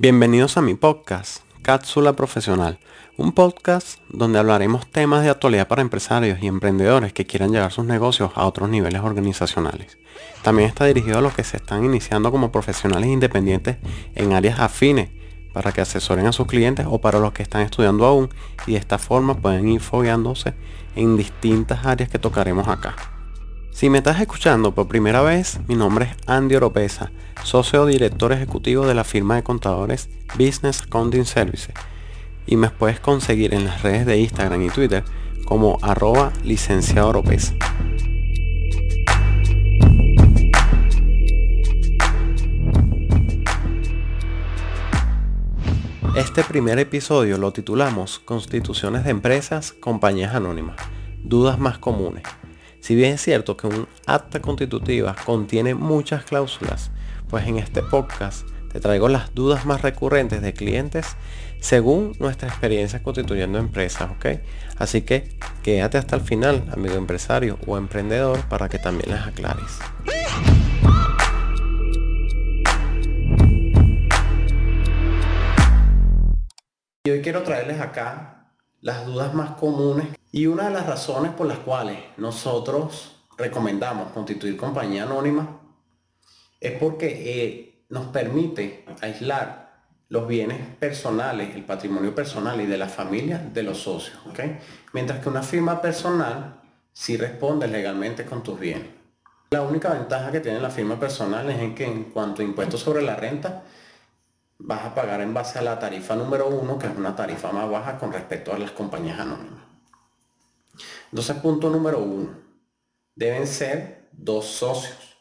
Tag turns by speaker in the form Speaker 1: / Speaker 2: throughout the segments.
Speaker 1: Bienvenidos a mi podcast, Cápsula Profesional, un podcast donde hablaremos temas de actualidad para empresarios y emprendedores que quieran llevar sus negocios a otros niveles organizacionales. También está dirigido a los que se están iniciando como profesionales independientes en áreas afines para que asesoren a sus clientes o para los que están estudiando aún y de esta forma pueden ir fogueándose en distintas áreas que tocaremos acá. Si me estás escuchando por primera vez, mi nombre es Andy Oropesa, socio director ejecutivo de la firma de contadores Business Accounting Services y me puedes conseguir en las redes de Instagram y Twitter como arroba licenciado Oropesa. Este primer episodio lo titulamos Constituciones de Empresas, Compañías Anónimas, Dudas más comunes. Si bien es cierto que un acta constitutiva contiene muchas cláusulas, pues en este podcast te traigo las dudas más recurrentes de clientes según nuestra experiencia constituyendo empresas, ¿ok? Así que quédate hasta el final, amigo empresario o emprendedor, para que también las aclares. Y hoy quiero traerles acá las dudas más comunes y una de las razones por las cuales nosotros recomendamos constituir compañía anónima es porque eh, nos permite aislar los bienes personales, el patrimonio personal y de la familia de los socios. Mientras que una firma personal sí responde legalmente con tus bienes. La única ventaja que tiene la firma personal es en que en cuanto a impuestos sobre la renta, vas a pagar en base a la tarifa número uno, que es una tarifa más baja con respecto a las compañías anónimas. Entonces, punto número uno, deben ser dos socios.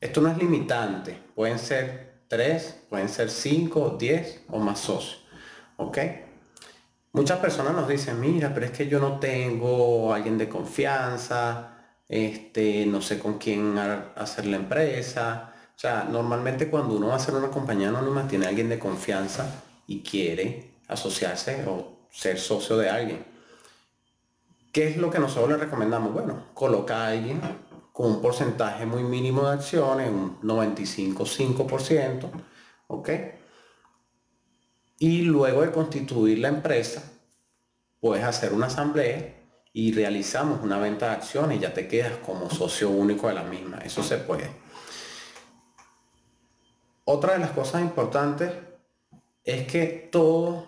Speaker 1: Esto no es limitante, pueden ser tres, pueden ser cinco, diez o más socios. ¿Ok? Muchas personas nos dicen, mira, pero es que yo no tengo alguien de confianza, este, no sé con quién hacer la empresa. O sea, normalmente cuando uno va a hacer una compañía anónima tiene alguien de confianza y quiere asociarse o ser socio de alguien. ¿Qué es lo que nosotros le recomendamos? Bueno, coloca a alguien con un porcentaje muy mínimo de acciones, un 95-5%, ¿ok? Y luego de constituir la empresa, puedes hacer una asamblea y realizamos una venta de acciones y ya te quedas como socio único de la misma. Eso se puede. Otra de las cosas importantes es que todas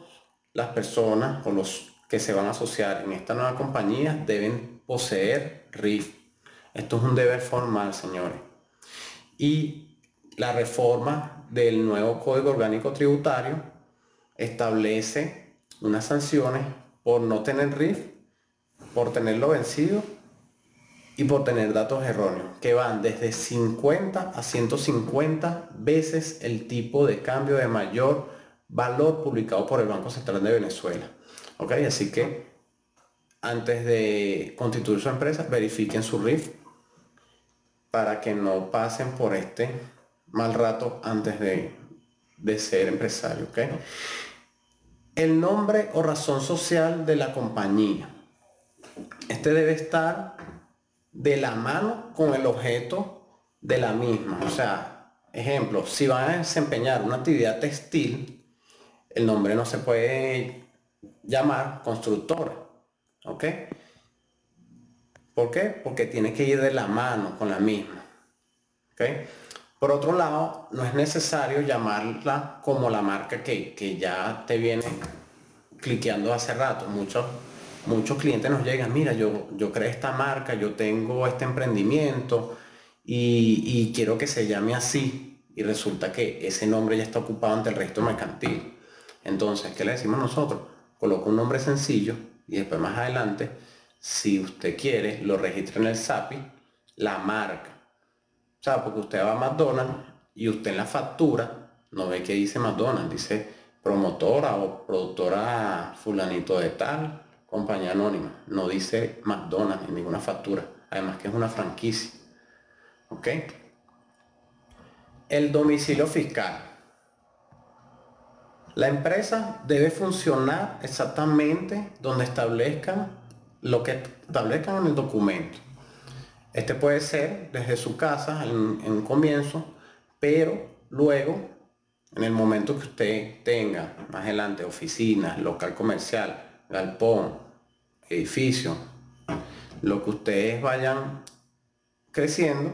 Speaker 1: las personas o los que se van a asociar en esta nueva compañía deben poseer RIF, esto es un deber formal, señores. Y la reforma del nuevo Código Orgánico Tributario establece unas sanciones por no tener RIF, por tenerlo vencido y por tener datos erróneos, que van desde 50 a 150 veces el tipo de cambio de mayor valor publicado por el Banco Central de Venezuela. ¿Ok? Así que antes de constituir su empresa, verifiquen su RIF para que no pasen por este mal rato antes de, ser empresario. El nombre o razón social de la compañía. Este debe estar de la mano con el objeto de la misma. O sea, ejemplo, si van a desempeñar una actividad textil, el nombre no se puede llamar constructora. ¿Ok? ¿Por qué? Porque tiene que ir de la mano con la misma. Por otro lado, no es necesario llamarla como la marca que, ya te viene cliqueando hace rato. Muchos, muchos clientes nos llegan, mira, yo, yo esta marca, yo tengo este emprendimiento y, y quiero que se llame así. Y resulta que ese nombre ya está ocupado ante el resto mercantil. Entonces, ¿qué le decimos nosotros? Coloca un nombre sencillo y después más adelante si usted quiere, lo registra en el SAPI, la marca. O sea, porque usted va a McDonald's y usted en la factura no ve que dice McDonald's, dice promotora o productora fulanito de tal, compañía anónima. No dice McDonald's en ninguna factura. Además que es una franquicia. ¿Ok? El domicilio fiscal. La empresa debe funcionar exactamente donde establezcan lo que establezcan en el documento. Este puede ser desde su casa en, un comienzo, pero luego En el momento que usted tenga más adelante oficinas, local comercial, galpón, edificio, lo que ustedes vayan creciendo,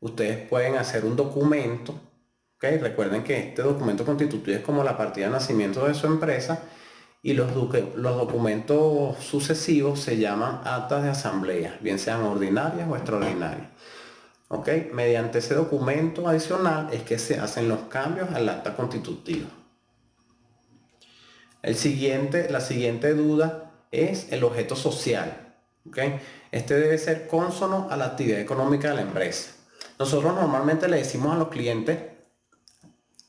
Speaker 1: ustedes pueden hacer un documento. ¿okay? Recuerden que este documento constitutivo es como la partida de nacimiento de su empresa y los, los documentos sucesivos se llaman actas de asamblea, bien sean ordinarias o extraordinarias. ¿Ok? Mediante ese documento adicional es que se hacen los cambios al acta constitutiva. El siguiente, la siguiente duda es el objeto social. ¿ok? Este debe ser consono a la actividad económica de la empresa. Nosotros normalmente le decimos a los clientes,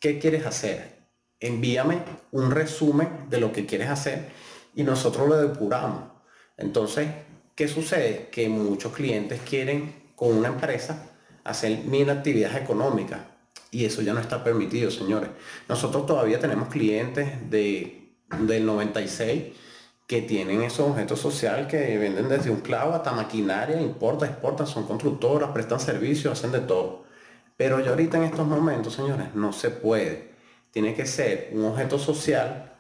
Speaker 1: ¿qué quieres hacer? Envíame un resumen de lo que quieres hacer y nosotros lo depuramos. Entonces, ¿qué sucede? Que muchos clientes quieren con una empresa hacer mil actividades económicas y eso ya no está permitido, señores. Nosotros todavía tenemos clientes de, del 96 que tienen esos objetos sociales que venden desde un clavo hasta maquinaria, importa, exportan, son constructoras, prestan servicios, hacen de todo. Pero ya ahorita en estos momentos, señores, no se puede. Tiene que ser un objeto social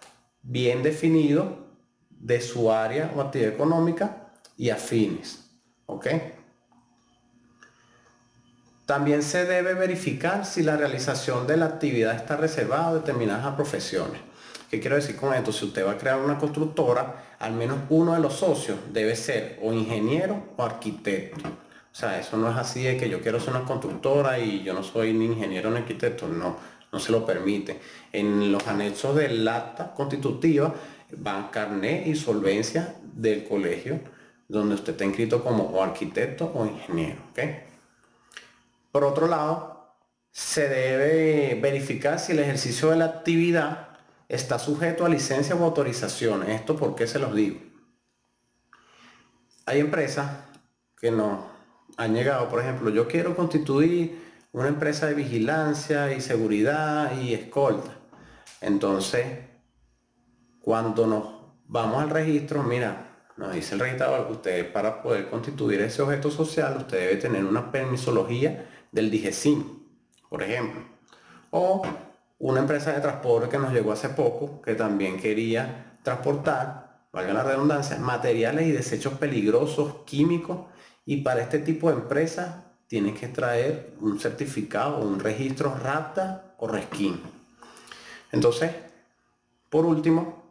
Speaker 1: bien definido de su área o actividad económica y afines. ¿Ok? También se debe verificar si la realización de la actividad está reservada a determinadas profesiones. ¿Qué quiero decir con esto? Si usted va a crear una constructora, al menos uno de los socios debe ser o ingeniero o arquitecto. O sea, eso no es así de que yo quiero ser una constructora y yo no soy ni ingeniero ni arquitecto. No, no se lo permite. En los anexos del acta constitutiva van carnet y solvencia del colegio donde usted está inscrito como arquitecto o ingeniero. Por otro lado, se debe verificar si el ejercicio de la actividad está sujeto a licencias o autorizaciones. ¿Esto por qué se los digo? Hay empresas que nos han llegado, por ejemplo, yo quiero constituir una empresa de vigilancia y seguridad y escolta. Entonces, cuando nos vamos al registro, mira, nos dice el registrador que usted para poder constituir ese objeto social, usted debe tener una permisología del DIGESIM, por ejemplo. O una empresa de transporte que nos llegó hace poco, que también quería transportar, valga la redundancia, materiales y desechos peligrosos, químicos, y para este tipo de empresas tienes que traer un certificado, un registro RAPTA o RESKIN. Entonces, por último,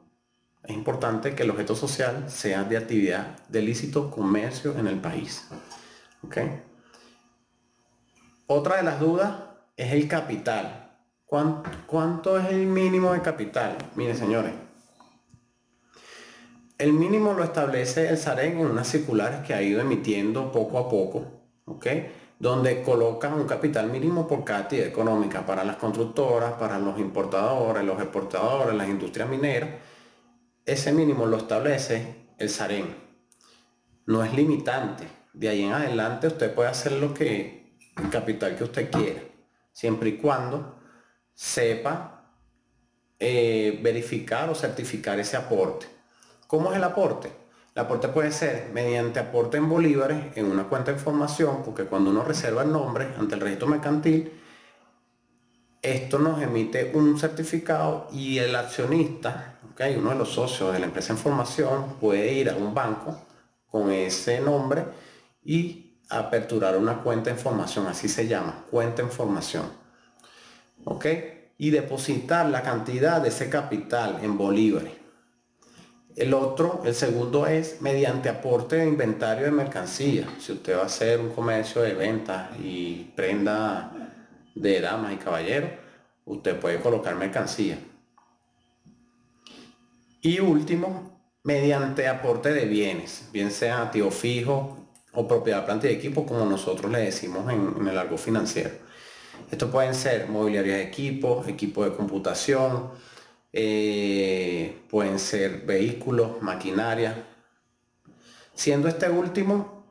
Speaker 1: es importante que el objeto social sea de actividad de lícito comercio en el país. ¿Okay? Otra de las dudas es el capital. ¿Cuánto, es el mínimo de capital? Miren, señores. El mínimo lo establece el SAREN en unas circulares que ha ido emitiendo poco a poco, ¿ok? Donde colocan un capital mínimo por cada económica para las constructoras, para los importadores, los exportadores, las industrias mineras. Ese mínimo lo establece el SAREN. No es limitante. De ahí en adelante usted puede hacer lo que, el capital que usted quiera, siempre y cuando sepa eh, verificar o certificar ese aporte. ¿Cómo es el aporte? El aporte puede ser mediante aporte en bolívares en una cuenta de información, porque cuando uno reserva el nombre ante el registro mercantil, esto nos emite un certificado y el accionista, okay, uno de los socios de la empresa en formación, puede ir a un banco con ese nombre y aperturar una cuenta en formación, así se llama, cuenta en formación. ¿Ok? Y depositar la cantidad de ese capital en bolívares. El otro, el segundo es mediante aporte de inventario de mercancía. Si usted va a hacer un comercio de ventas y prenda de damas y caballeros, usted puede colocar mercancía. Y último, mediante aporte de bienes, bien sea activo fijo o propiedad planta y equipo, como nosotros le decimos en, el largo financiero. Esto pueden ser mobiliario de equipos, equipo de computación, eh, pueden ser vehículos, maquinaria. Siendo este último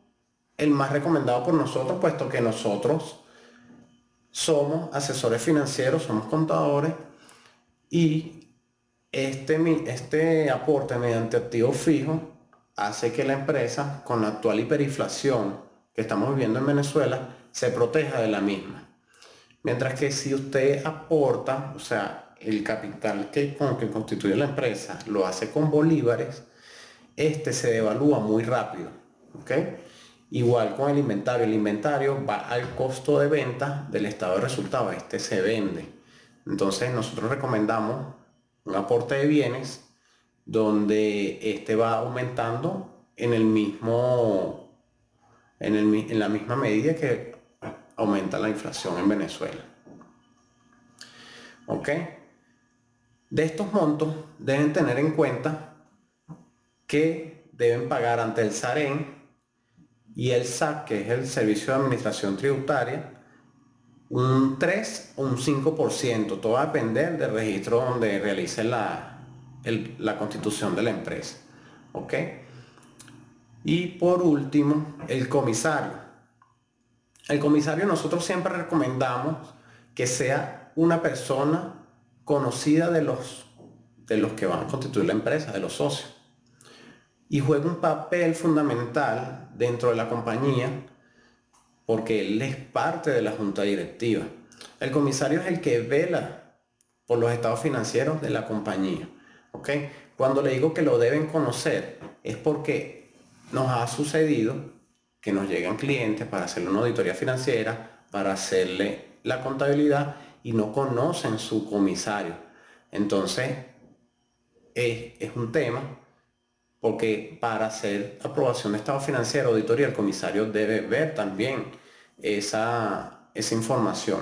Speaker 1: el más recomendado por nosotros, puesto que nosotros somos asesores financieros, somos contadores y este, este aporte mediante activo fijo hace que la empresa, con la actual hiperinflación que estamos viviendo en Venezuela, se proteja de la misma. Mientras que si usted aporta, o sea, el capital que, con que constituye la empresa lo hace con bolívares, este se devalúa muy rápido. Igual con el inventario. El inventario va al costo de venta del estado de resultados. Este se vende. Entonces nosotros recomendamos un aporte de bienes donde este va aumentando en el mismo en, en la misma medida que aumenta la inflación en Venezuela. ¿Ok? De estos montos deben tener en cuenta que deben pagar ante el SAREN y el SAC, que es el Servicio de Administración Tributaria, un 3 o un 5%. Todo va a depender del registro donde realice la, la constitución de la empresa. ¿Ok? Y por último, el comisario. El comisario nosotros siempre recomendamos que sea una persona conocida de los, de los que van a constituir la empresa, de los socios y juega un papel fundamental dentro de la compañía porque él es parte de la junta directiva. El comisario es el que vela por los estados financieros de la compañía. Cuando le digo que lo deben conocer es porque nos ha sucedido que nos llegan clientes para hacerle una auditoría financiera, para hacerle la contabilidad y no conocen su comisario. Entonces, es, es un tema porque para hacer aprobación de estado financiero, auditoría, el comisario debe ver también esa, esa información.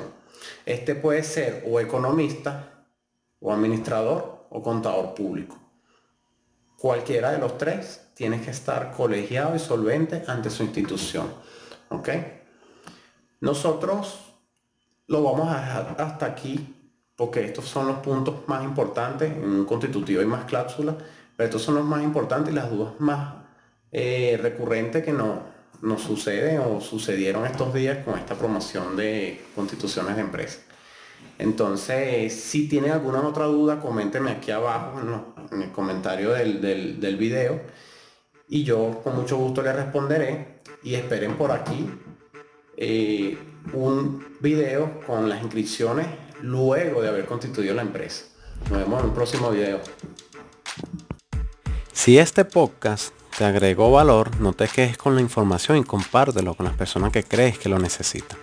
Speaker 1: Este puede ser o economista, o administrador, o contador público. Cualquiera de los tres tiene que estar colegiado y solvente ante su institución. ¿Ok? Nosotros lo vamos a dejar hasta aquí porque estos son los puntos más importantes en un constitutivo y más cláusula estos son los más importantes y las dudas más eh, recurrentes que nos, nos suceden o sucedieron estos días con esta promoción de constituciones de empresa. Entonces, si tienen alguna otra duda, coméntenme aquí abajo en, el comentario del, del, video y yo con mucho gusto les responderé y esperen por aquí eh, un video con las inscripciones luego de haber constituido la empresa. Nos vemos en un próximo video.
Speaker 2: Si este podcast te agregó valor, no te quejes con la información y compártelo con las personas que crees que lo necesitan.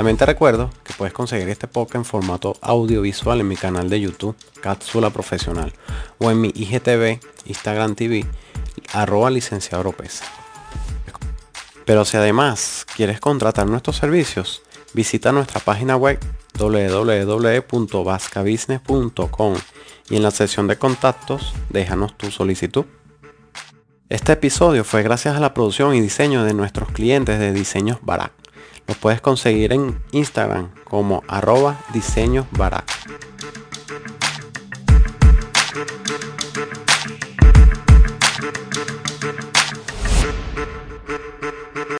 Speaker 2: También te recuerdo que puedes conseguir este podcast en formato audiovisual en mi canal de YouTube, Cápsula Profesional, o en mi IGTV, Instagram TV, arroba licenciado Pero si además quieres contratar nuestros servicios, visita nuestra página web www.vascabusiness.com y en la sección de contactos déjanos tu solicitud. Este episodio fue gracias a la producción y diseño de nuestros clientes de Diseños Barak. Los puedes conseguir en Instagram como arroba diseños